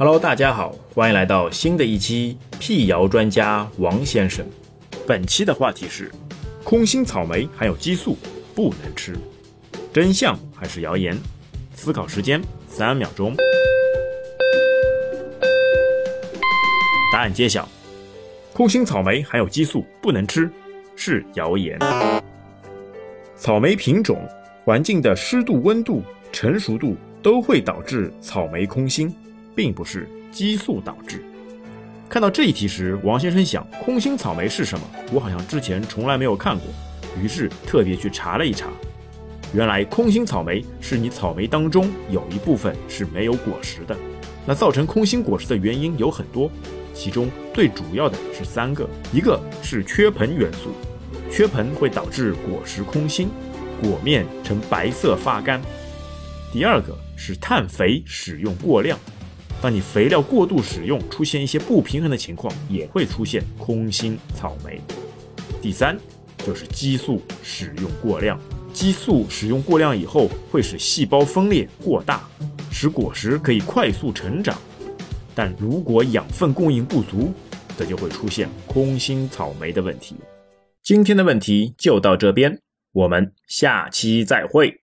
Hello，大家好，欢迎来到新的一期辟谣专家王先生。本期的话题是：空心草莓含有激素，不能吃。真相还是谣言？思考时间三秒钟。答案揭晓：空心草莓含有激素，不能吃，是谣言。草莓品种、环境的湿度、温度、成熟度都会导致草莓空心。并不是激素导致。看到这一题时，王先生想：空心草莓是什么？我好像之前从来没有看过，于是特别去查了一查。原来空心草莓是你草莓当中有一部分是没有果实的。那造成空心果实的原因有很多，其中最主要的是三个：一个是缺硼元素，缺硼会导致果实空心，果面呈白色发干；第二个是碳肥使用过量。当你肥料过度使用，出现一些不平衡的情况，也会出现空心草莓。第三就是激素使用过量，激素使用过量以后，会使细胞分裂过大，使果实可以快速成长。但如果养分供应不足，这就会出现空心草莓的问题。今天的问题就到这边，我们下期再会。